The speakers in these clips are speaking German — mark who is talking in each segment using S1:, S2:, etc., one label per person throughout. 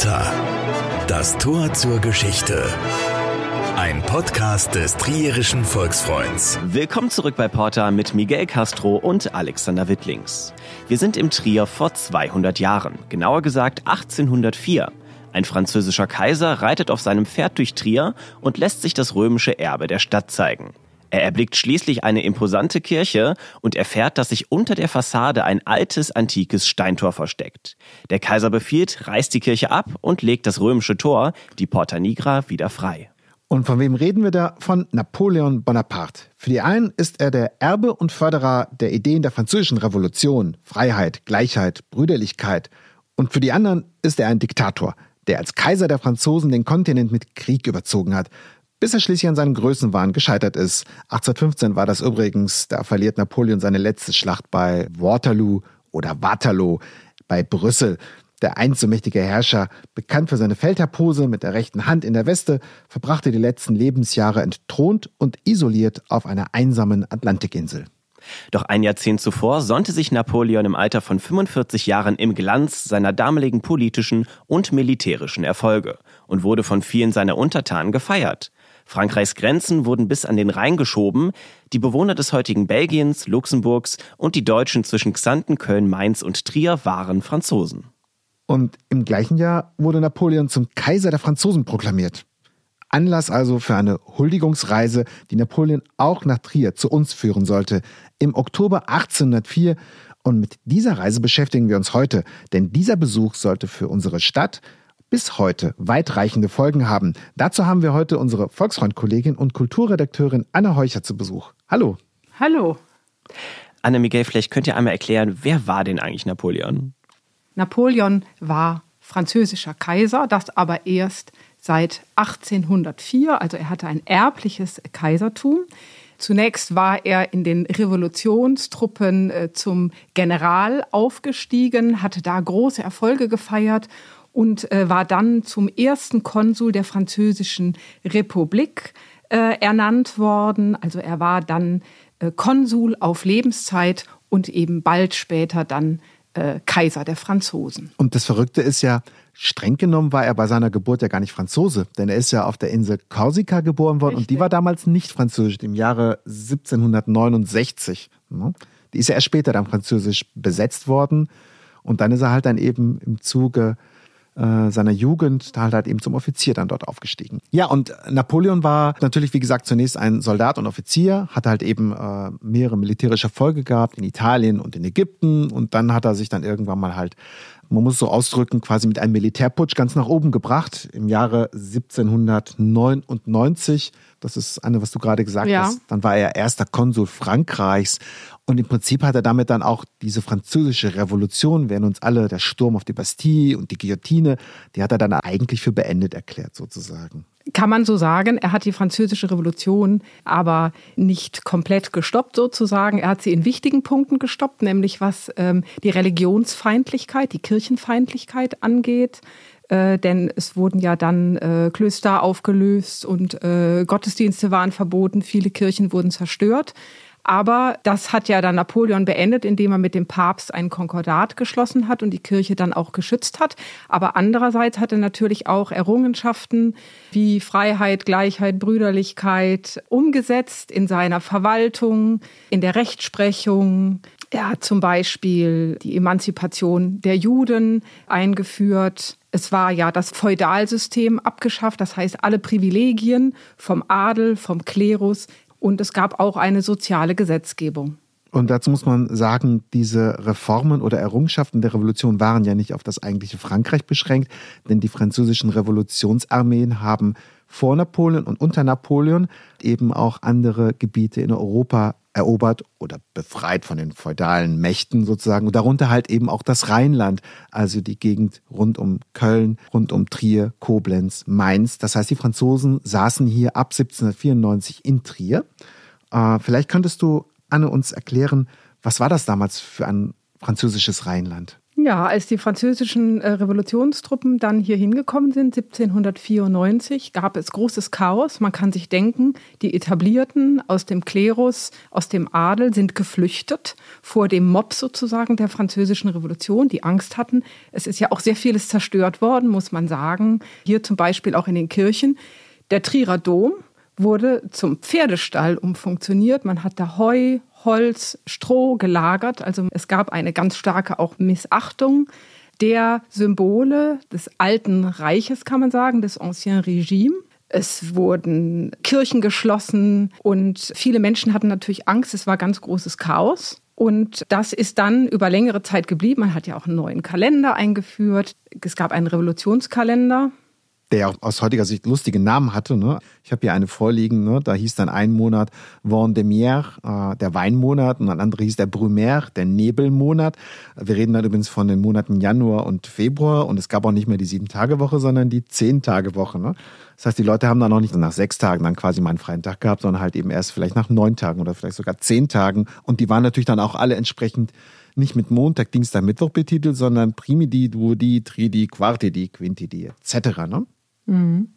S1: Porta. Das Tor zur Geschichte. Ein Podcast des Trierischen Volksfreunds.
S2: Willkommen zurück bei Porta mit Miguel Castro und Alexander Wittlings. Wir sind im Trier vor 200 Jahren, genauer gesagt 1804. Ein französischer Kaiser reitet auf seinem Pferd durch Trier und lässt sich das römische Erbe der Stadt zeigen. Er erblickt schließlich eine imposante Kirche und erfährt, dass sich unter der Fassade ein altes, antikes Steintor versteckt. Der Kaiser befiehlt, reißt die Kirche ab und legt das römische Tor, die Porta Nigra, wieder frei.
S3: Und von wem reden wir da? Von Napoleon Bonaparte. Für die einen ist er der Erbe und Förderer der Ideen der französischen Revolution, Freiheit, Gleichheit, Brüderlichkeit. Und für die anderen ist er ein Diktator, der als Kaiser der Franzosen den Kontinent mit Krieg überzogen hat, bis er schließlich an seinem Größenwahn gescheitert ist. 1815 war das übrigens, da verliert Napoleon seine letzte Schlacht bei Waterloo oder Waterloo bei Brüssel. Der einst so mächtige Herrscher, bekannt für seine Feldherrpose mit der rechten Hand in der Weste, verbrachte die letzten Lebensjahre entthront und isoliert auf einer einsamen Atlantikinsel.
S2: Doch ein Jahrzehnt zuvor sonnte sich Napoleon im Alter von 45 Jahren im Glanz seiner damaligen politischen und militärischen Erfolge und wurde von vielen seiner Untertanen gefeiert. Frankreichs Grenzen wurden bis an den Rhein geschoben. Die Bewohner des heutigen Belgiens, Luxemburgs und die Deutschen zwischen Xanten, Köln, Mainz und Trier waren Franzosen.
S3: Und im gleichen Jahr wurde Napoleon zum Kaiser der Franzosen proklamiert. Anlass also für eine Huldigungsreise, die Napoleon auch nach Trier zu uns führen sollte, im Oktober 1804. Und mit dieser Reise beschäftigen wir uns heute, denn dieser Besuch sollte für unsere Stadt bis heute weitreichende Folgen haben. Dazu haben wir heute unsere Volksfreund-Kollegin und Kulturredakteurin Anne Heucher zu Besuch. Hallo.
S4: Hallo.
S2: Anne Miguel, vielleicht könnt ihr einmal erklären, wer war denn eigentlich Napoleon?
S4: Napoleon war französischer Kaiser, das aber erst seit 1804, also er hatte ein erbliches Kaisertum. Zunächst war er in den Revolutionstruppen äh, zum General aufgestiegen, hatte da große Erfolge gefeiert und äh, war dann zum ersten Konsul der Französischen Republik äh, ernannt worden. Also er war dann äh, Konsul auf Lebenszeit und eben bald später dann äh, Kaiser der Franzosen.
S3: Und das Verrückte ist ja, streng genommen war er bei seiner Geburt ja gar nicht Franzose, denn er ist ja auf der Insel Korsika geboren worden Richtig. und die war damals nicht französisch, im Jahre 1769. Ne? Die ist ja erst später dann französisch besetzt worden und dann ist er halt dann eben im Zuge äh, seiner Jugend da halt eben zum Offizier dann dort aufgestiegen. Ja, und Napoleon war natürlich, wie gesagt, zunächst ein Soldat und Offizier, hat halt eben äh, mehrere militärische Erfolge gehabt in Italien und in Ägypten und dann hat er sich dann irgendwann mal halt man muss es so ausdrücken, quasi mit einem Militärputsch ganz nach oben gebracht im Jahre 1799. Das ist Anne, was du gerade gesagt ja. hast. Dann war er erster Konsul Frankreichs und im Prinzip hat er damit dann auch diese französische Revolution, während uns alle der Sturm auf die Bastille und die Guillotine, die hat er dann eigentlich für beendet erklärt sozusagen.
S4: Kann man so sagen, er hat die französische Revolution aber nicht komplett gestoppt sozusagen. Er hat sie in wichtigen Punkten gestoppt, nämlich was ähm, die Religionsfeindlichkeit, die Kirchenfeindlichkeit angeht äh, denn es wurden ja dann äh, Klöster aufgelöst und äh, Gottesdienste waren verboten, viele Kirchen wurden zerstört. Aber das hat ja dann Napoleon beendet, indem er mit dem Papst ein Konkordat geschlossen hat und die Kirche dann auch geschützt hat. Aber andererseits hat er natürlich auch Errungenschaften wie Freiheit, Gleichheit, Brüderlichkeit umgesetzt in seiner Verwaltung, in der Rechtsprechung. Er hat zum Beispiel die Emanzipation der Juden eingeführt. Es war ja das Feudalsystem abgeschafft, das heißt alle Privilegien vom Adel, vom Klerus und es gab auch eine soziale Gesetzgebung.
S3: Und dazu muss man sagen, diese Reformen oder Errungenschaften der Revolution waren ja nicht auf das eigentliche Frankreich beschränkt, denn die französischen Revolutionsarmeen haben vor Napoleon und unter Napoleon eben auch andere Gebiete in Europa erobert oder befreit von den feudalen Mächten sozusagen. Und darunter halt eben auch das Rheinland, also die Gegend rund um Köln, rund um Trier, Koblenz, Mainz. Das heißt, die Franzosen saßen hier ab 1794 in Trier. Äh, vielleicht könntest du, Anne, uns erklären, was war das damals für ein französisches Rheinland?
S4: Ja, als die französischen äh, Revolutionstruppen dann hier hingekommen sind, 1794, gab es großes Chaos. Man kann sich denken, die Etablierten aus dem Klerus, aus dem Adel sind geflüchtet vor dem Mob sozusagen der französischen Revolution, die Angst hatten. Es ist ja auch sehr vieles zerstört worden, muss man sagen. Hier zum Beispiel auch in den Kirchen. Der Trierer Dom wurde zum Pferdestall umfunktioniert. Man hat da Heu, Holz, Stroh gelagert. Also es gab eine ganz starke auch Missachtung der Symbole des alten Reiches, kann man sagen, des Ancien Regime. Es wurden Kirchen geschlossen und viele Menschen hatten natürlich Angst. Es war ganz großes Chaos. Und das ist dann über längere Zeit geblieben. Man hat ja auch einen neuen Kalender eingeführt. Es gab einen Revolutionskalender
S3: der aus heutiger Sicht lustige Namen hatte. Ne? Ich habe hier eine vorliegen, ne? da hieß dann ein Monat Vendemiaire, äh, der Weinmonat, und ein anderer hieß der Brumaire, der Nebelmonat. Wir reden dann übrigens von den Monaten Januar und Februar und es gab auch nicht mehr die Sieben-Tage-Woche, sondern die Zehn-Tage-Woche. Ne? Das heißt, die Leute haben dann auch nicht nach sechs Tagen dann quasi mal einen freien Tag gehabt, sondern halt eben erst vielleicht nach neun Tagen oder vielleicht sogar zehn Tagen. Und die waren natürlich dann auch alle entsprechend nicht mit Montag, Dienstag, Mittwoch betitelt, sondern Primidi, Duodi, Tridi, Quartidi, Quintidi etc. Ne? Mhm.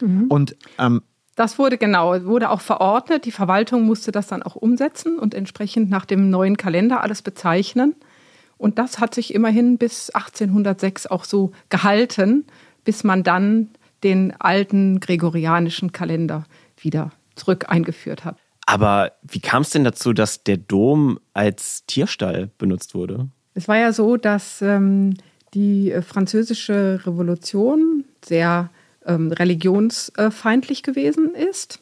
S3: Mhm. Und ähm,
S4: das wurde genau, wurde auch verordnet. Die Verwaltung musste das dann auch umsetzen und entsprechend nach dem neuen Kalender alles bezeichnen. Und das hat sich immerhin bis 1806 auch so gehalten, bis man dann den alten gregorianischen Kalender wieder zurück eingeführt hat.
S2: Aber wie kam es denn dazu, dass der Dom als Tierstall benutzt wurde?
S4: Es war ja so, dass ähm, die äh, französische Revolution sehr ähm, religionsfeindlich gewesen ist.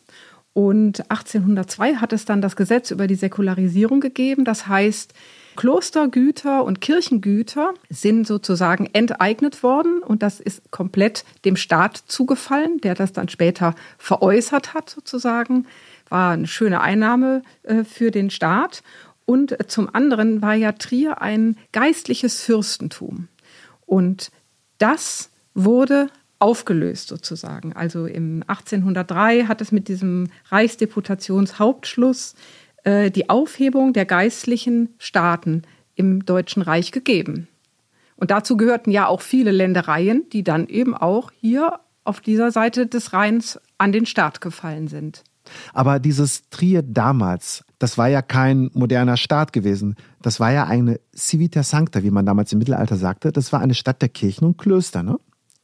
S4: Und 1802 hat es dann das Gesetz über die Säkularisierung gegeben. Das heißt, Klostergüter und Kirchengüter sind sozusagen enteignet worden und das ist komplett dem Staat zugefallen, der das dann später veräußert hat sozusagen. War eine schöne Einnahme äh, für den Staat. Und zum anderen war ja Trier ein geistliches Fürstentum. Und das wurde aufgelöst sozusagen. Also im 1803 hat es mit diesem Reichsdeputationshauptschluss äh, die Aufhebung der geistlichen Staaten im Deutschen Reich gegeben. Und dazu gehörten ja auch viele Ländereien, die dann eben auch hier auf dieser Seite des Rheins an den Staat gefallen sind.
S3: Aber dieses Trier damals, das war ja kein moderner Staat gewesen. Das war ja eine Civitas Sancta, wie man damals im Mittelalter sagte. Das war eine Stadt der Kirchen und Klöster. Ne?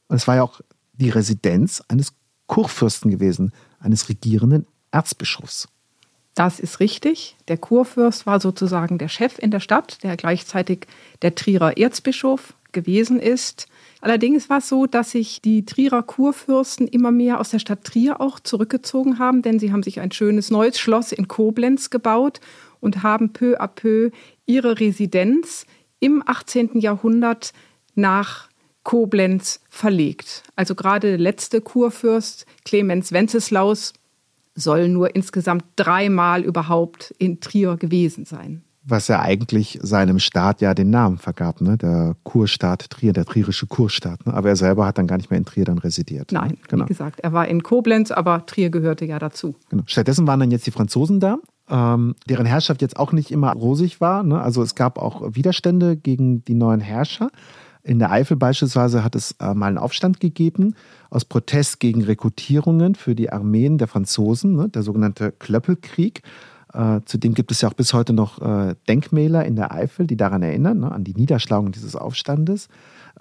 S3: Und es war ja auch die Residenz eines Kurfürsten gewesen, eines regierenden Erzbischofs.
S4: Das ist richtig. Der Kurfürst war sozusagen der Chef in der Stadt, der gleichzeitig der Trierer Erzbischof gewesen ist. Allerdings war es so, dass sich die Trierer Kurfürsten immer mehr aus der Stadt Trier auch zurückgezogen haben, denn sie haben sich ein schönes neues Schloss in Koblenz gebaut und haben peu à peu ihre Residenz im 18. Jahrhundert nach Koblenz verlegt. Also gerade der letzte Kurfürst Clemens Wenceslaus soll nur insgesamt dreimal überhaupt in Trier gewesen sein.
S3: Was ja eigentlich seinem Staat ja den Namen vergab, ne? der Kurstaat Trier, der trierische Kurstaat. Ne? Aber er selber hat dann gar nicht mehr in Trier dann residiert.
S4: Ne? Nein, ne? genau. wie gesagt, er war in Koblenz, aber Trier gehörte ja dazu.
S3: Genau. Stattdessen waren dann jetzt die Franzosen da, ähm, deren Herrschaft jetzt auch nicht immer rosig war. Ne? Also es gab auch Widerstände gegen die neuen Herrscher. In der Eifel beispielsweise hat es äh, mal einen Aufstand gegeben aus Protest gegen Rekrutierungen für die Armeen der Franzosen, ne, der sogenannte Klöppelkrieg. Äh, zudem gibt es ja auch bis heute noch äh, Denkmäler in der Eifel, die daran erinnern, ne, an die Niederschlagung dieses Aufstandes.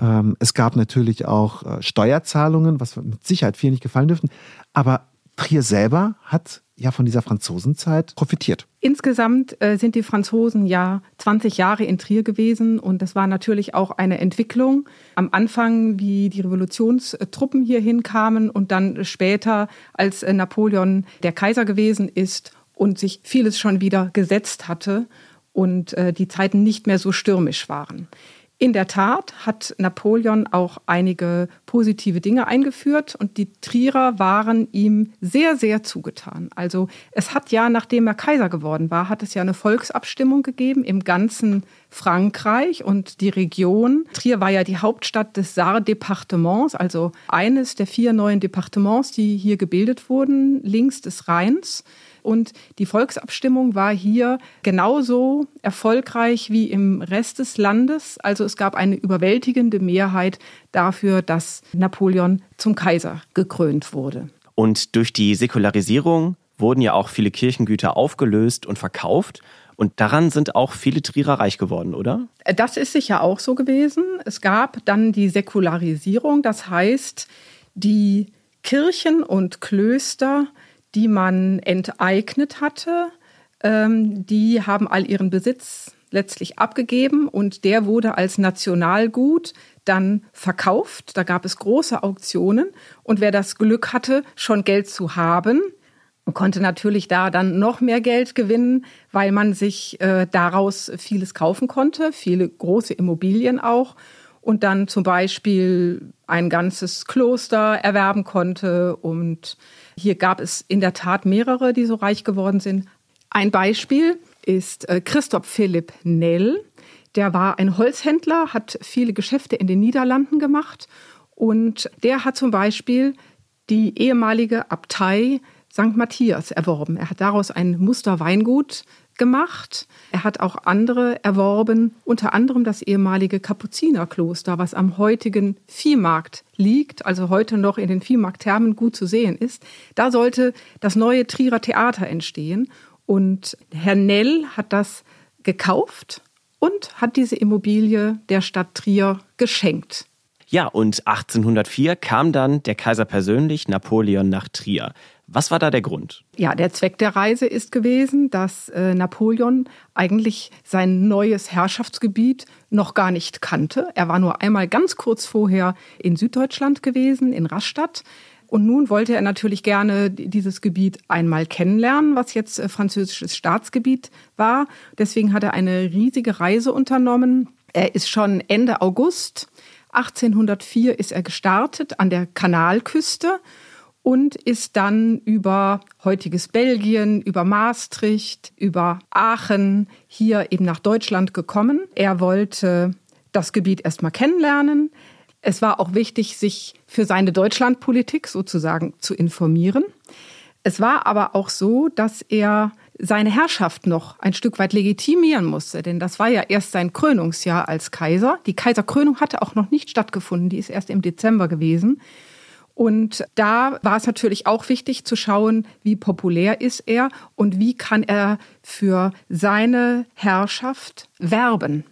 S3: Ähm, es gab natürlich auch äh, Steuerzahlungen, was mit Sicherheit vielen nicht gefallen dürften. Aber Trier selber hat ja von dieser Franzosenzeit profitiert.
S4: Insgesamt äh, sind die Franzosen ja 20 Jahre in Trier gewesen und das war natürlich auch eine Entwicklung. Am Anfang, wie die Revolutionstruppen hierhin kamen und dann später, als äh, Napoleon der Kaiser gewesen ist und sich vieles schon wieder gesetzt hatte und äh, die Zeiten nicht mehr so stürmisch waren. In der Tat hat Napoleon auch einige positive Dinge eingeführt und die Trierer waren ihm sehr, sehr zugetan. Also es hat ja, nachdem er Kaiser geworden war, hat es ja eine Volksabstimmung gegeben im ganzen Frankreich und die Region. Trier war ja die Hauptstadt des Saar-Departements, also eines der vier neuen Departements, die hier gebildet wurden, links des Rheins. Und die Volksabstimmung war hier genauso erfolgreich wie im Rest des Landes. Also es gab eine überwältigende Mehrheit dafür, dass Napoleon zum Kaiser gekrönt wurde.
S2: Und durch die Säkularisierung wurden ja auch viele Kirchengüter aufgelöst und verkauft. Und daran sind auch viele Trierer reich geworden, oder?
S4: Das ist sicher auch so gewesen. Es gab dann die Säkularisierung, das heißt, die Kirchen und Klöster, die man enteignet hatte, ähm, die haben all ihren Besitz letztlich abgegeben und der wurde als Nationalgut dann verkauft. Da gab es große Auktionen und wer das Glück hatte, schon Geld zu haben, konnte natürlich da dann noch mehr Geld gewinnen, weil man sich äh, daraus vieles kaufen konnte, viele große Immobilien auch und dann zum Beispiel ein ganzes Kloster erwerben konnte. Und hier gab es in der Tat mehrere, die so reich geworden sind. Ein Beispiel ist äh, Christoph Philipp Nell. Der war ein Holzhändler, hat viele Geschäfte in den Niederlanden gemacht und der hat zum Beispiel die ehemalige Abtei St. Matthias erworben. Er hat daraus ein Musterweingut gemacht. Er hat auch andere erworben, unter anderem das ehemalige Kapuzinerkloster, was am heutigen Viehmarkt liegt, also heute noch in den Viehmarktthermen gut zu sehen ist. Da sollte das neue Trierer Theater entstehen. Und Herr Nell hat das gekauft und hat diese Immobilie der Stadt Trier geschenkt.
S2: Ja, und 1804 kam dann der Kaiser persönlich, Napoleon, nach Trier. Was war da der Grund?
S4: Ja, der Zweck der Reise ist gewesen, dass äh, Napoleon eigentlich sein neues Herrschaftsgebiet noch gar nicht kannte. Er war nur einmal ganz kurz vorher in Süddeutschland gewesen, in Rastatt. Und nun wollte er natürlich gerne dieses Gebiet einmal kennenlernen, was jetzt äh, französisches Staatsgebiet war. Deswegen hat er eine riesige Reise unternommen. Er ist schon Ende August 1804 ist er gestartet an der Kanalküste und ist dann über heutiges Belgien, über Maastricht, über Aachen hier eben nach Deutschland gekommen. Er wollte das Gebiet erstmal kennenlernen. Es war auch wichtig, sich für seine Deutschlandpolitik sozusagen zu informieren. Es war aber auch so, dass er seine Herrschaft noch ein Stück weit legitimieren musste, denn das war ja erst sein Krönungsjahr als Kaiser. Die Kaiserkrönung hatte auch noch nicht stattgefunden, die ist erst im Dezember gewesen. Und da war es natürlich auch wichtig zu schauen, wie populär ist er und wie kann er für seine Herrschaft werben.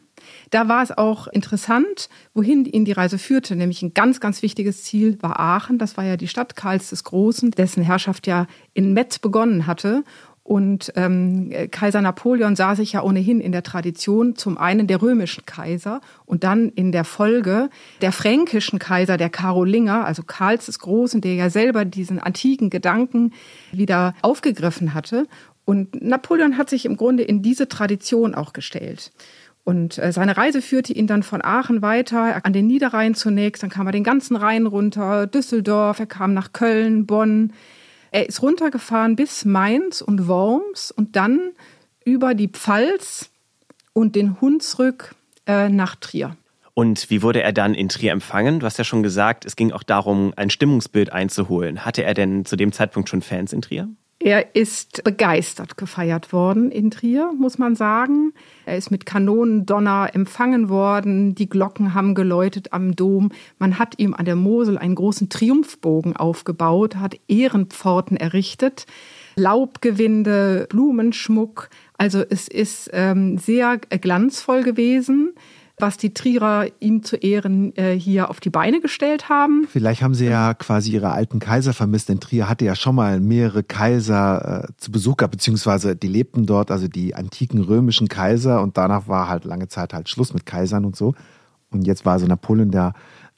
S4: Da war es auch interessant, wohin ihn die Reise führte, nämlich ein ganz, ganz wichtiges Ziel war Aachen. Das war ja die Stadt Karls des Großen, dessen Herrschaft ja in Metz begonnen hatte. Und ähm, Kaiser Napoleon sah sich ja ohnehin in der Tradition zum einen der römischen Kaiser und dann in der Folge der fränkischen Kaiser, der Karolinger, also Karls des Großen, der ja selber diesen antiken Gedanken wieder aufgegriffen hatte. Und Napoleon hat sich im Grunde in diese Tradition auch gestellt. Und äh, seine Reise führte ihn dann von Aachen weiter, an den Niederrhein zunächst, dann kam er den ganzen Rhein runter, Düsseldorf, er kam nach Köln, Bonn, er ist runtergefahren bis Mainz und Worms und dann über die Pfalz und den Hunsrück äh, nach Trier.
S2: Und wie wurde er dann in Trier empfangen? Du hast ja schon gesagt, es ging auch darum, ein Stimmungsbild einzuholen. Hatte er denn zu dem Zeitpunkt schon Fans in Trier?
S4: Er ist begeistert gefeiert worden in Trier, muss man sagen. Er ist mit Kanonendonner empfangen worden. Die Glocken haben geläutet am Dom. Man hat ihm an der Mosel einen großen Triumphbogen aufgebaut, hat Ehrenpforten errichtet, Laubgewinde, Blumenschmuck. Also es ist ähm, sehr glanzvoll gewesen was die Trierer ihm zu Ehren äh, hier auf die Beine gestellt haben.
S3: Vielleicht haben sie ja quasi ihre alten Kaiser vermisst, denn Trier hatte ja schon mal mehrere Kaiser äh, zu Besuch gehabt, beziehungsweise die lebten dort, also die antiken römischen Kaiser und danach war halt lange Zeit halt Schluss mit Kaisern und so. Und jetzt war also Napoleon da.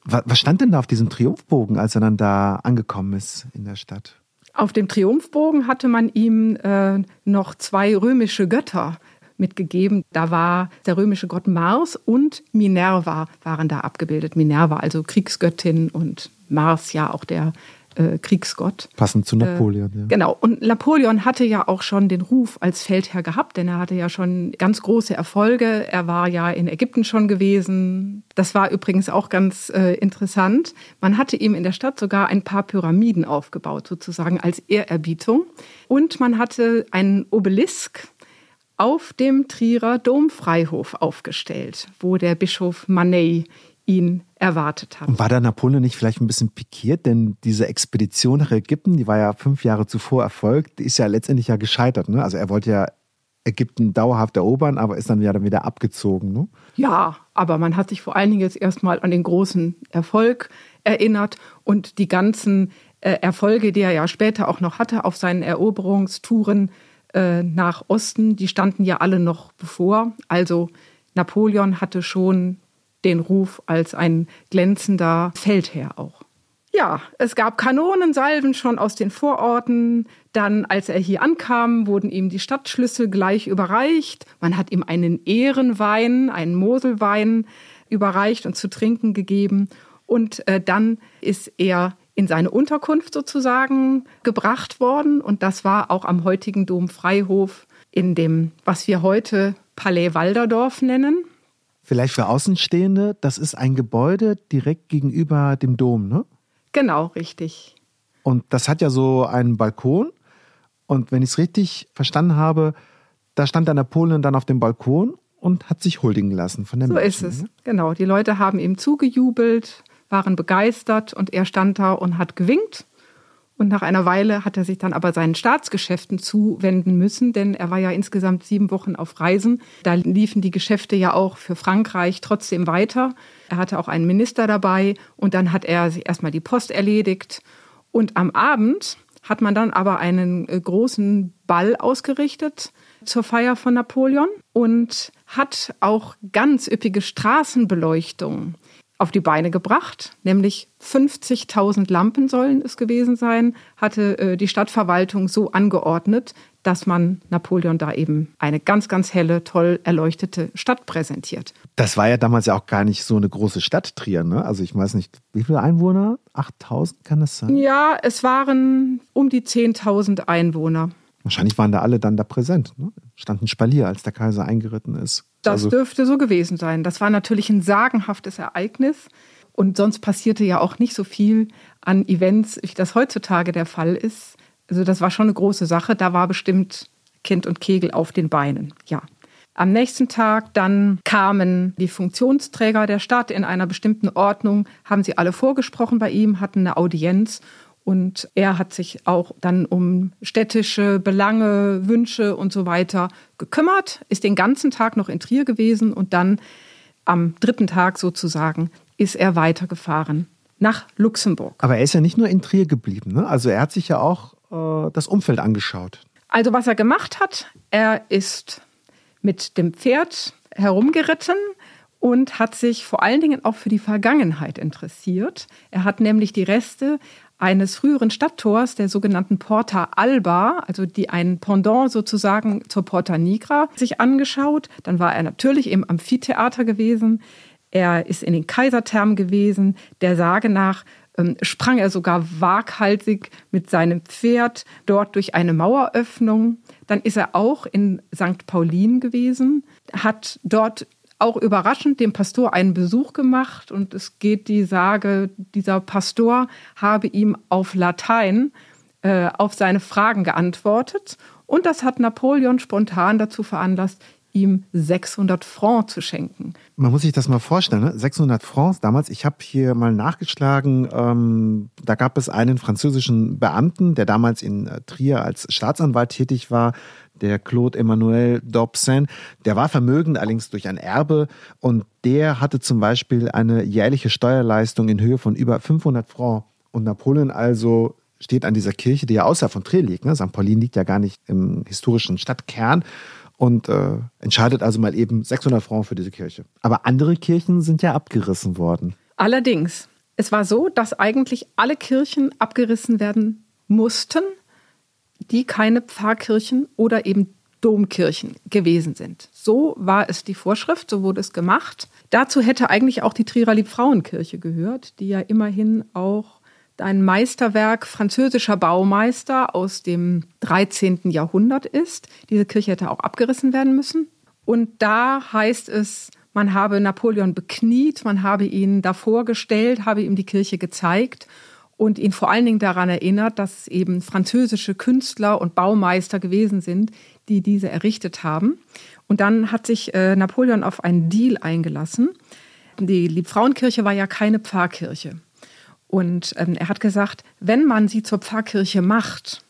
S3: Was stand denn da auf diesem Triumphbogen, als er dann da angekommen ist in der Stadt?
S4: Auf dem Triumphbogen hatte man ihm äh, noch zwei römische Götter mitgegeben. Da war der römische Gott Mars und Minerva waren da abgebildet. Minerva, also Kriegsgöttin und Mars ja auch der äh, Kriegsgott.
S3: Passend zu Napoleon.
S4: Äh, ja. Genau. Und Napoleon hatte ja auch schon den Ruf als Feldherr gehabt, denn er hatte ja schon ganz große Erfolge. Er war ja in Ägypten schon gewesen. Das war übrigens auch ganz äh, interessant. Man hatte ihm in der Stadt sogar ein paar Pyramiden aufgebaut, sozusagen als Ehrerbietung. Und man hatte einen Obelisk auf dem Trierer Domfreihof aufgestellt, wo der Bischof Manet ihn erwartet hat.
S3: Und war da Napoleon nicht vielleicht ein bisschen pikiert? Denn diese Expedition nach Ägypten, die war ja fünf Jahre zuvor erfolgt, ist ja letztendlich ja gescheitert. Ne? Also er wollte ja Ägypten dauerhaft erobern, aber ist dann ja dann wieder abgezogen. Ne?
S4: Ja, aber man hat sich vor allen Dingen jetzt erstmal an den großen Erfolg erinnert und die ganzen äh, Erfolge, die er ja später auch noch hatte auf seinen Eroberungstouren äh, nach Osten, die standen ja alle noch bevor. Also Napoleon hatte schon den Ruf als ein glänzender Feldherr auch. Ja, es gab Kanonensalven schon aus den Vororten. Dann, als er hier ankam, wurden ihm die Stadtschlüssel gleich überreicht. Man hat ihm einen Ehrenwein, einen Moselwein überreicht und zu trinken gegeben. Und äh, dann ist er in seine Unterkunft sozusagen gebracht worden. Und das war auch am heutigen Domfreihof in dem, was wir heute Palais Walderdorf nennen.
S3: Vielleicht für Außenstehende, das ist ein Gebäude direkt gegenüber dem Dom, ne?
S4: Genau, richtig.
S3: Und das hat ja so einen Balkon. Und wenn ich es richtig verstanden habe, da stand der Napoleon dann auf dem Balkon und hat sich huldigen lassen von den
S4: so
S3: Menschen.
S4: So ist es, ne? genau. Die Leute haben ihm zugejubelt, waren begeistert und er stand da und hat gewinkt. Und nach einer Weile hat er sich dann aber seinen Staatsgeschäften zuwenden müssen, denn er war ja insgesamt sieben Wochen auf Reisen. Da liefen die Geschäfte ja auch für Frankreich trotzdem weiter. Er hatte auch einen Minister dabei und dann hat er sich erstmal die Post erledigt. Und am Abend hat man dann aber einen äh, großen Ball ausgerichtet zur Feier von Napoleon und hat auch ganz üppige Straßenbeleuchtung auf die Beine gebracht, nämlich 50.000 Lampen sollen es gewesen sein, hatte äh, die Stadtverwaltung so angeordnet, dass man Napoleon da eben eine ganz, ganz helle, toll erleuchtete Stadt präsentiert.
S3: Das war ja damals ja auch gar nicht so eine große Stadt, Trier, ne? Also ich weiß nicht, wie viele Einwohner? 8.000 kann das sein?
S4: Ja, es waren um die 10.000 Einwohner.
S3: Wahrscheinlich waren da alle dann da präsent. Ne? Standen Spalier, als der Kaiser eingeritten ist.
S4: Das also dürfte so gewesen sein. Das war natürlich ein sagenhaftes Ereignis. Und sonst passierte ja auch nicht so viel an Events, wie das heutzutage der Fall ist. Also das war schon eine große Sache. Da war bestimmt Kind und Kegel auf den Beinen. Ja. Am nächsten Tag dann kamen die Funktionsträger der Stadt in einer bestimmten Ordnung, haben sie alle vorgesprochen bei ihm, hatten eine Audienz und er hat sich auch dann um städtische Belange, Wünsche und so weiter gekümmert, ist den ganzen Tag noch in Trier gewesen und dann am dritten Tag sozusagen ist er weitergefahren nach Luxemburg.
S3: Aber er ist ja nicht nur in Trier geblieben, ne? also er hat sich ja auch äh, das Umfeld angeschaut.
S4: Also was er gemacht hat, er ist mit dem Pferd herumgeritten und hat sich vor allen Dingen auch für die Vergangenheit interessiert. Er hat nämlich die Reste eines früheren Stadttors, der sogenannten Porta Alba, also die ein Pendant sozusagen zur Porta Nigra, sich angeschaut. Dann war er natürlich im Amphitheater gewesen. Er ist in den Kaiserthermen gewesen. Der Sage nach ähm, sprang er sogar waghalsig mit seinem Pferd dort durch eine Maueröffnung. Dann ist er auch in St. Paulin gewesen, hat dort auch überraschend dem Pastor einen Besuch gemacht und es geht die Sage, dieser Pastor habe ihm auf Latein äh, auf seine Fragen geantwortet. Und das hat Napoleon spontan dazu veranlasst, ihm 600 Francs zu schenken.
S3: Man muss sich das mal vorstellen, ne? 600 Francs damals. Ich habe hier mal nachgeschlagen, ähm, da gab es einen französischen Beamten, der damals in äh, Trier als Staatsanwalt tätig war, der Claude Emmanuel Dobsen. Der war vermögend, allerdings durch ein Erbe und der hatte zum Beispiel eine jährliche Steuerleistung in Höhe von über 500 Francs. Und Napoleon also steht an dieser Kirche, die ja außerhalb von Trier liegt. Ne? St. Paulin liegt ja gar nicht im historischen Stadtkern und äh, entscheidet also mal eben 600 Francs für diese Kirche. Aber andere Kirchen sind ja abgerissen worden.
S4: Allerdings, es war so, dass eigentlich alle Kirchen abgerissen werden mussten, die keine Pfarrkirchen oder eben Domkirchen gewesen sind. So war es die Vorschrift, so wurde es gemacht. Dazu hätte eigentlich auch die Trierer Liebfrauenkirche gehört, die ja immerhin auch ein Meisterwerk französischer Baumeister aus dem 13. Jahrhundert ist. Diese Kirche hätte auch abgerissen werden müssen. Und da heißt es, man habe Napoleon bekniet, man habe ihn davor gestellt, habe ihm die Kirche gezeigt und ihn vor allen Dingen daran erinnert, dass eben französische Künstler und Baumeister gewesen sind, die diese errichtet haben. Und dann hat sich äh, Napoleon auf einen Deal eingelassen. Die Liebfrauenkirche war ja keine Pfarrkirche. Und ähm, er hat gesagt, wenn man sie zur Pfarrkirche macht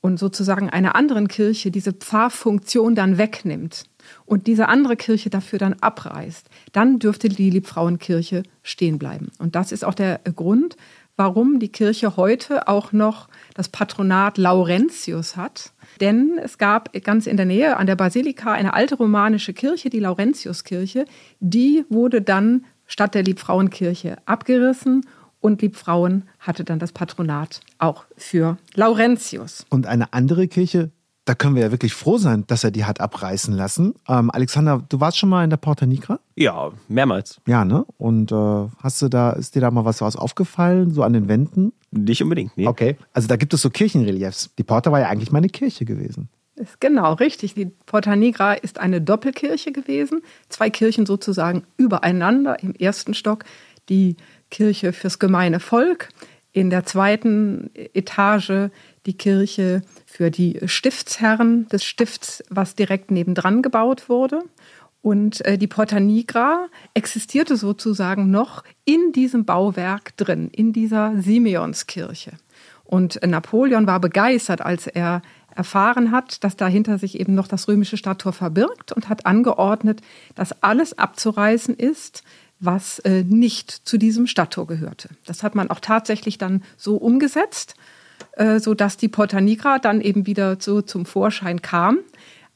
S4: und sozusagen einer anderen Kirche diese Pfarrfunktion dann wegnimmt und diese andere Kirche dafür dann abreißt, dann dürfte die Liebfrauenkirche stehen bleiben. Und das ist auch der Grund, warum die Kirche heute auch noch das Patronat Laurentius hat. Denn es gab ganz in der Nähe an der Basilika eine alte romanische Kirche, die Laurentiuskirche. Die wurde dann statt der Liebfrauenkirche abgerissen und Liebfrauen hatte dann das Patronat auch für Laurentius.
S3: Und eine andere Kirche da können wir ja wirklich froh sein, dass er die hat abreißen lassen. Ähm, Alexander, du warst schon mal in der Porta Nigra?
S2: Ja, mehrmals.
S3: Ja, ne? Und äh, hast du da, ist dir da mal was, was aufgefallen, so an den Wänden?
S2: Nicht unbedingt, nee.
S3: Okay. Also da gibt es so Kirchenreliefs. Die Porta war ja eigentlich mal eine Kirche gewesen.
S4: Ist genau, richtig. Die Porta Nigra ist eine Doppelkirche gewesen. Zwei Kirchen sozusagen übereinander im ersten Stock. Die Kirche fürs gemeine Volk. In der zweiten Etage die Kirche für die Stiftsherren des Stifts, was direkt nebendran gebaut wurde. Und äh, die Porta Nigra existierte sozusagen noch in diesem Bauwerk drin, in dieser Simeonskirche. Und Napoleon war begeistert, als er erfahren hat, dass dahinter sich eben noch das römische Stadttor verbirgt und hat angeordnet, dass alles abzureißen ist, was äh, nicht zu diesem Stadttor gehörte. Das hat man auch tatsächlich dann so umgesetzt. Äh, sodass die Porta Nigra dann eben wieder so zum Vorschein kam.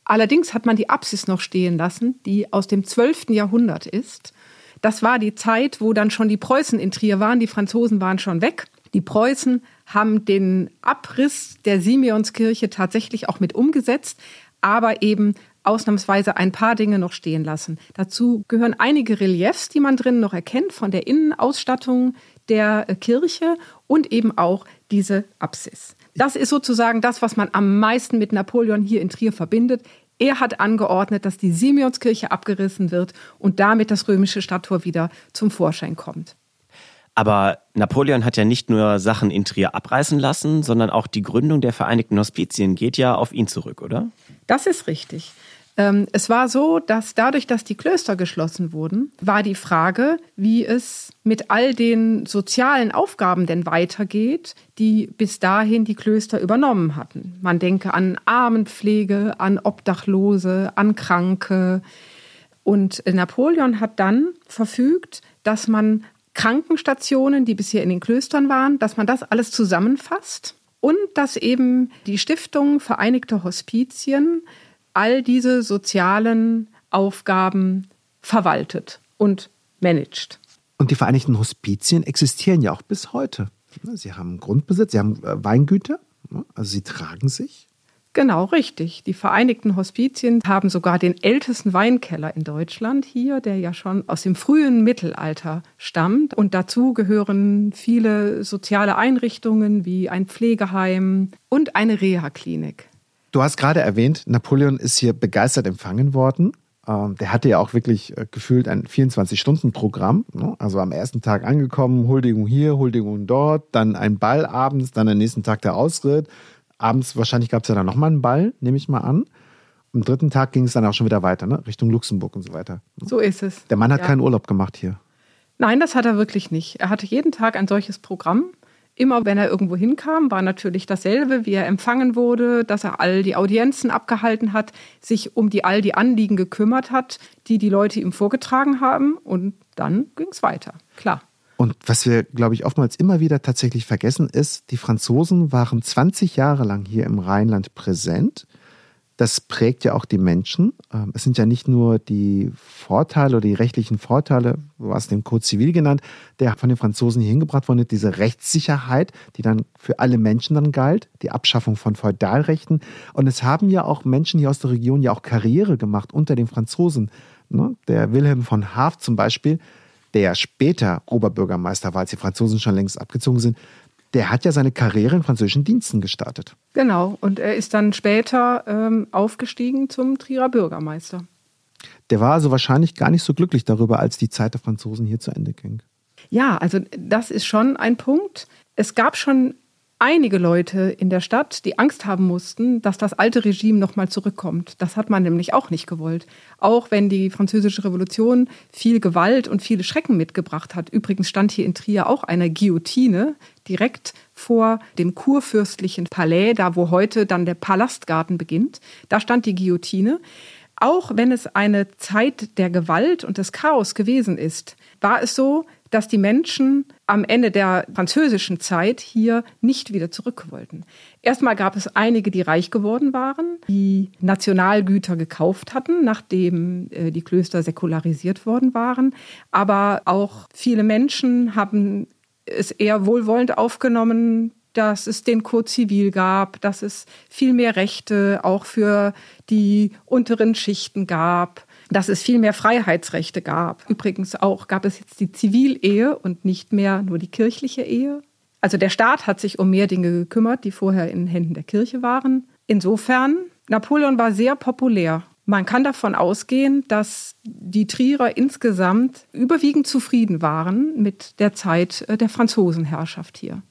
S4: Allerdings hat man die Apsis noch stehen lassen, die aus dem 12. Jahrhundert ist. Das war die Zeit, wo dann schon die Preußen in Trier waren, die Franzosen waren schon weg. Die Preußen haben den Abriss der Simeonskirche tatsächlich auch mit umgesetzt, aber eben ausnahmsweise ein paar Dinge noch stehen lassen. Dazu gehören einige Reliefs, die man drinnen noch erkennt von der Innenausstattung der Kirche und eben auch diese Apsis. Das ist sozusagen das, was man am meisten mit Napoleon hier in Trier verbindet. Er hat angeordnet, dass die Simeonskirche abgerissen wird und damit das römische Stadttor wieder zum Vorschein kommt.
S2: Aber Napoleon hat ja nicht nur Sachen in Trier abreißen lassen, sondern auch die Gründung der Vereinigten Hospizien geht ja auf ihn zurück, oder?
S4: Das ist richtig. Ähm, es war so, dass dadurch, dass die Klöster geschlossen wurden, war die Frage, wie es mit all den sozialen Aufgaben denn weitergeht, die bis dahin die Klöster übernommen hatten. Man denke an Armenpflege, an Obdachlose, an Kranke. Und Napoleon hat dann verfügt, dass man Krankenstationen, die bisher in den Klöstern waren, dass man das alles zusammenfasst und dass eben die Stiftung Vereinigte Hospizien all diese sozialen Aufgaben verwaltet und managt.
S3: Und die Vereinigten Hospizien existieren ja auch bis heute. Sie haben Grundbesitz, sie haben äh, Weingüter, also sie tragen sich.
S4: Genau, richtig. Die Vereinigten Hospizien haben sogar den ältesten Weinkeller in Deutschland hier, der ja schon aus dem frühen Mittelalter stammt. Und dazu gehören viele soziale Einrichtungen wie ein Pflegeheim und eine Reha-Klinik.
S3: Du hast gerade erwähnt, Napoleon ist hier begeistert empfangen worden. Ähm, der hatte ja auch wirklich äh, gefühlt ein 24-Stunden-Programm. Ne? Also am ersten Tag angekommen, Huldigung hier, Huldigung dort, dann ein Ball abends, dann am nächsten Tag der Ausritt. Abends wahrscheinlich gab es ja dann nochmal einen Ball, nehme ich mal an. Am dritten Tag ging es dann auch schon wieder weiter, ne? Richtung Luxemburg und so weiter.
S4: So ist es.
S3: Der Mann hat ja. keinen Urlaub gemacht hier.
S4: Nein, das hat er wirklich nicht. Er hatte jeden Tag ein solches Programm. Immer wenn er irgendwo hinkam, war natürlich dasselbe, wie er empfangen wurde, dass er all die Audienzen abgehalten hat, sich um die all die Anliegen gekümmert hat, die die Leute ihm vorgetragen haben und dann ging es weiter. Klar.
S3: Und was wir, glaube ich, oftmals immer wieder tatsächlich vergessen, ist, die Franzosen waren 20 Jahre lang hier im Rheinland präsent das prägt ja auch die Menschen. Ähm, es sind ja nicht nur die Vorteile oder die rechtlichen Vorteile, du hast den Code Zivil genannt, der von den Franzosen hier hingebracht wurde, diese Rechtssicherheit, die dann für alle Menschen dann galt, die Abschaffung von Feudalrechten. Und es haben ja auch Menschen hier aus der Region ja auch Karriere gemacht unter den Franzosen. Ne? Der Wilhelm von Haaf zum Beispiel, der später Oberbürgermeister war, als die Franzosen schon längst abgezogen sind, der hat ja seine Karriere in französischen Diensten gestartet.
S4: Genau, und er ist dann später ähm, aufgestiegen zum Trierer Bürgermeister.
S3: Der war also wahrscheinlich gar nicht so glücklich darüber, als die Zeit der Franzosen hier zu Ende ging.
S4: Ja, also das ist schon ein Punkt. Es gab schon einige Leute in der Stadt, die Angst haben mussten, dass das alte Regime nochmal zurückkommt. Das hat man nämlich auch nicht gewollt. Auch wenn die Französische Revolution viel Gewalt und viele Schrecken mitgebracht hat. Übrigens stand hier in Trier auch eine Guillotine direkt vor dem kurfürstlichen Palais, da wo heute dann der Palastgarten beginnt. Da stand die Guillotine. Auch wenn es eine Zeit der Gewalt und des Chaos gewesen ist, war es so, dass die Menschen am Ende der französischen Zeit hier nicht wieder zurück wollten. Erstmal gab es einige, die reich geworden waren, die Nationalgüter gekauft hatten, nachdem äh, die Klöster säkularisiert worden waren. Aber auch viele Menschen haben es eher wohlwollend aufgenommen, dass es den Code Zivil gab, dass es viel mehr Rechte auch für die unteren Schichten gab dass es viel mehr Freiheitsrechte gab. Übrigens auch gab es jetzt die Zivilehe und nicht mehr nur die kirchliche Ehe. Also der Staat hat sich um mehr Dinge gekümmert, die vorher in Händen der Kirche waren. Insofern, Napoleon war sehr populär. Man kann davon ausgehen, dass die Trierer insgesamt überwiegend zufrieden waren mit der Zeit äh, der Franzosenherrschaft hier.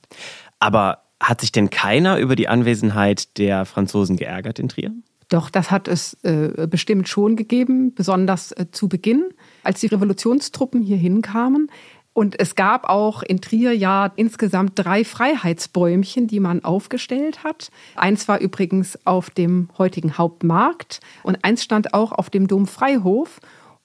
S2: Aber hat sich denn keiner über die Anwesenheit der Franzosen geärgert in Trier?
S4: Doch, das hat es äh, bestimmt schon gegeben, besonders äh, zu Beginn, als die Revolutionstruppen hier hinkamen. Und es gab auch in Trier ja insgesamt drei Freiheitsbäumchen, die man aufgestellt hat. Eins war übrigens auf dem heutigen Hauptmarkt und eins stand auch auf dem Domfreihof.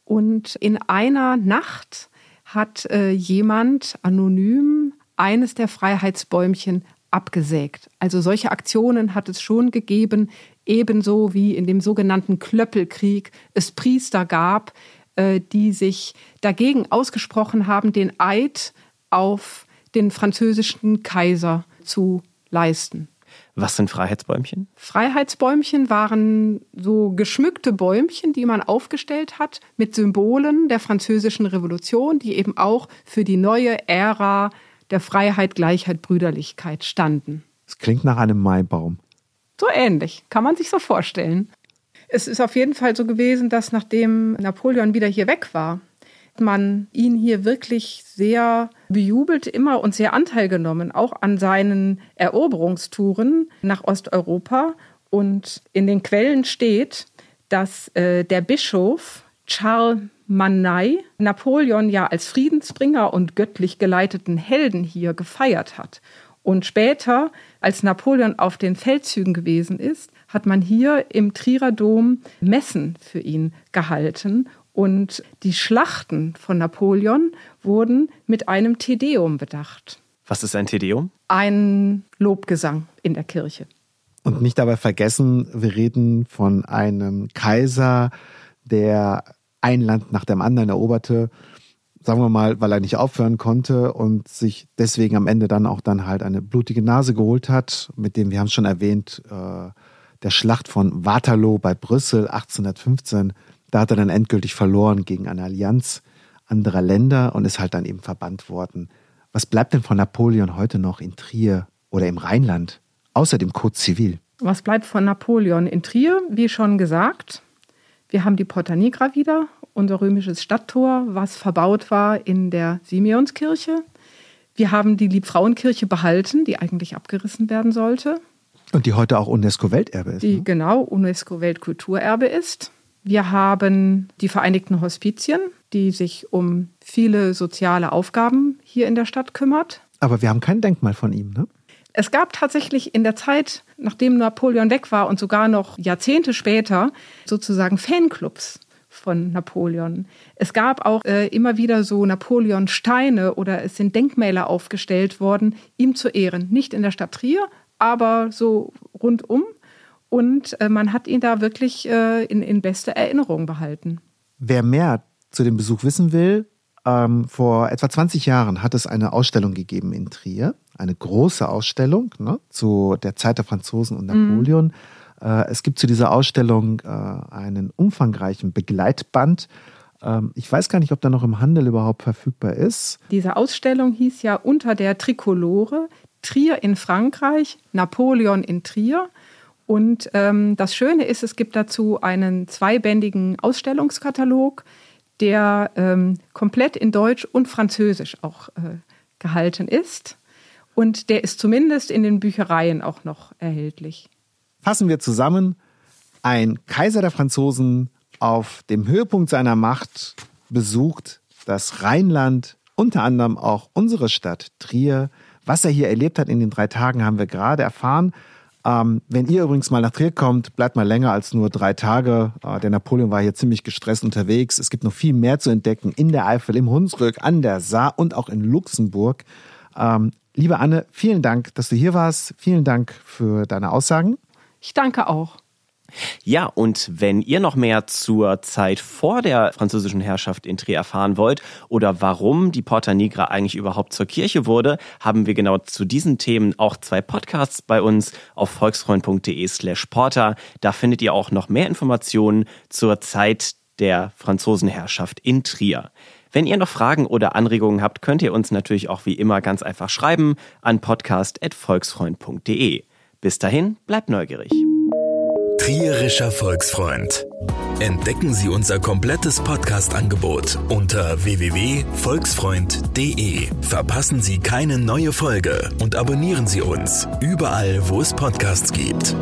S4: Und in einer Nacht hat äh, jemand anonym eines der Freiheitsbäumchen abgesägt. Also solche Aktionen hat es schon gegeben, ebenso wie in dem sogenannten Klöppelkrieg es Priester gab, äh, die sich dagegen ausgesprochen haben, den Eid auf den französischen Kaiser zu leisten.
S2: Was sind Freiheitsbäumchen?
S4: Freiheitsbäumchen waren so geschmückte Bäumchen, die man aufgestellt hat mit Symbolen der französischen Revolution, die eben auch für die neue Ära der Freiheit, Gleichheit, Brüderlichkeit standen.
S3: Es klingt nach einem Maibaum.
S4: So ähnlich, kann man sich so vorstellen. Es ist auf jeden Fall so gewesen, dass nachdem Napoleon wieder hier weg war, man ihn hier wirklich sehr bejubelt immer und sehr Anteil genommen, auch an seinen Eroberungstouren nach Osteuropa. Und in den Quellen steht, dass äh, der Bischof Charles Manay Napoleon ja als Friedensbringer und göttlich geleiteten Helden hier gefeiert hat. Und später, als Napoleon auf den Feldzügen gewesen ist, hat man hier im Trierer Dom Messen für ihn gehalten. Und die Schlachten von Napoleon wurden mit einem Tedeum bedacht.
S2: Was ist ein Tedeum?
S4: Ein Lobgesang in der Kirche.
S3: Und nicht dabei vergessen, wir reden von einem Kaiser, der ein Land nach dem anderen eroberte sagen wir mal, weil er nicht aufhören konnte und sich deswegen am Ende dann auch dann halt eine blutige Nase geholt hat, mit dem, wir haben es schon erwähnt, äh, der Schlacht von Waterloo bei Brüssel 1815. Da hat er dann endgültig verloren gegen eine Allianz anderer Länder und ist halt dann eben verbannt worden. Was bleibt denn von Napoleon heute noch in Trier oder im Rheinland, außer dem Code Zivil?
S4: Was bleibt von Napoleon in Trier? Wie schon gesagt, wir haben die Porta Nigra wieder unser römisches Stadttor, was verbaut war in der Simeonskirche. Wir haben die Liebfrauenkirche behalten, die eigentlich abgerissen werden sollte.
S3: Und die heute auch UNESCO-Welterbe ist.
S4: Die
S3: ne?
S4: genau UNESCO-Weltkulturerbe ist. Wir haben die Vereinigten Hospizien, die sich um viele soziale Aufgaben hier in der Stadt kümmert.
S3: Aber wir haben kein Denkmal von ihm, ne?
S4: Es gab tatsächlich in der Zeit, nachdem Napoleon weg war und sogar noch Jahrzehnte später, sozusagen Fanclubs von Napoleon. Es gab auch äh, immer wieder so Napoleon-Steine oder es sind Denkmäler aufgestellt worden, ihm zu Ehren. Nicht in der Stadt Trier, aber so rundum. Und äh, man hat ihn da wirklich äh, in, in bester Erinnerung behalten.
S3: Wer mehr zu dem Besuch wissen will, ähm, vor etwa 20 Jahren hat es eine Ausstellung gegeben in Trier, eine große Ausstellung ne, zu der Zeit der Franzosen und mhm. Napoleon. Mhm. Äh, es gibt zu dieser Ausstellung äh, einen umfangreichen Begleitband, Ähm, ich weiß gar nicht, ob da noch im Handel überhaupt verfügbar ist.
S4: Diese Ausstellung hieß ja unter der Trikolore Trier in Frankreich, Napoleon in Trier. Und ähm, das Schöne ist, es gibt dazu einen zweibändigen Ausstellungskatalog, der ähm, komplett in Deutsch und Französisch auch äh, gehalten ist. Und der ist zumindest in den Büchereien auch noch erhältlich.
S3: Fassen wir zusammen. Ein Kaiser der Franzosen auf dem Höhepunkt seiner Macht besucht das Rheinland, unter anderem auch unsere Stadt Trier. Was er hier erlebt hat in den drei Tagen, haben wir gerade erfahren. Ähm, wenn ihr übrigens mal nach Trier kommt, bleibt mal länger als nur drei Tage. Äh, der Napoleon war hier ziemlich gestresst unterwegs. Es gibt noch viel mehr zu entdecken in der Eifel, im Hunsrück, an der Saar und auch in Luxemburg. Ähm, liebe Anne, vielen Dank, dass du hier warst. Vielen Dank für deine Aussagen.
S4: Ich danke auch.
S2: Ja, und wenn ihr noch mehr zur Zeit vor der französischen Herrschaft in Trier erfahren wollt oder warum die Porta Nigra eigentlich überhaupt zur Kirche wurde, haben wir genau zu diesen Themen auch zwei Podcasts bei uns auf volksfreund.de slash porta. Da findet ihr auch noch mehr Informationen zur Zeit der Franzosenherrschaft in Trier. Wenn ihr noch Fragen oder Anregungen habt, könnt ihr uns natürlich auch wie immer ganz einfach schreiben an podcast.volksfreund.de. Bis dahin, bleibt neugierig.
S1: Trierischer Volksfreund. Entdecken Sie unser komplettes Podcast-Angebot unter www.volksfreund.de. Verpassen Sie keine neue Folge und abonnieren Sie uns überall, wo es Podcasts gibt.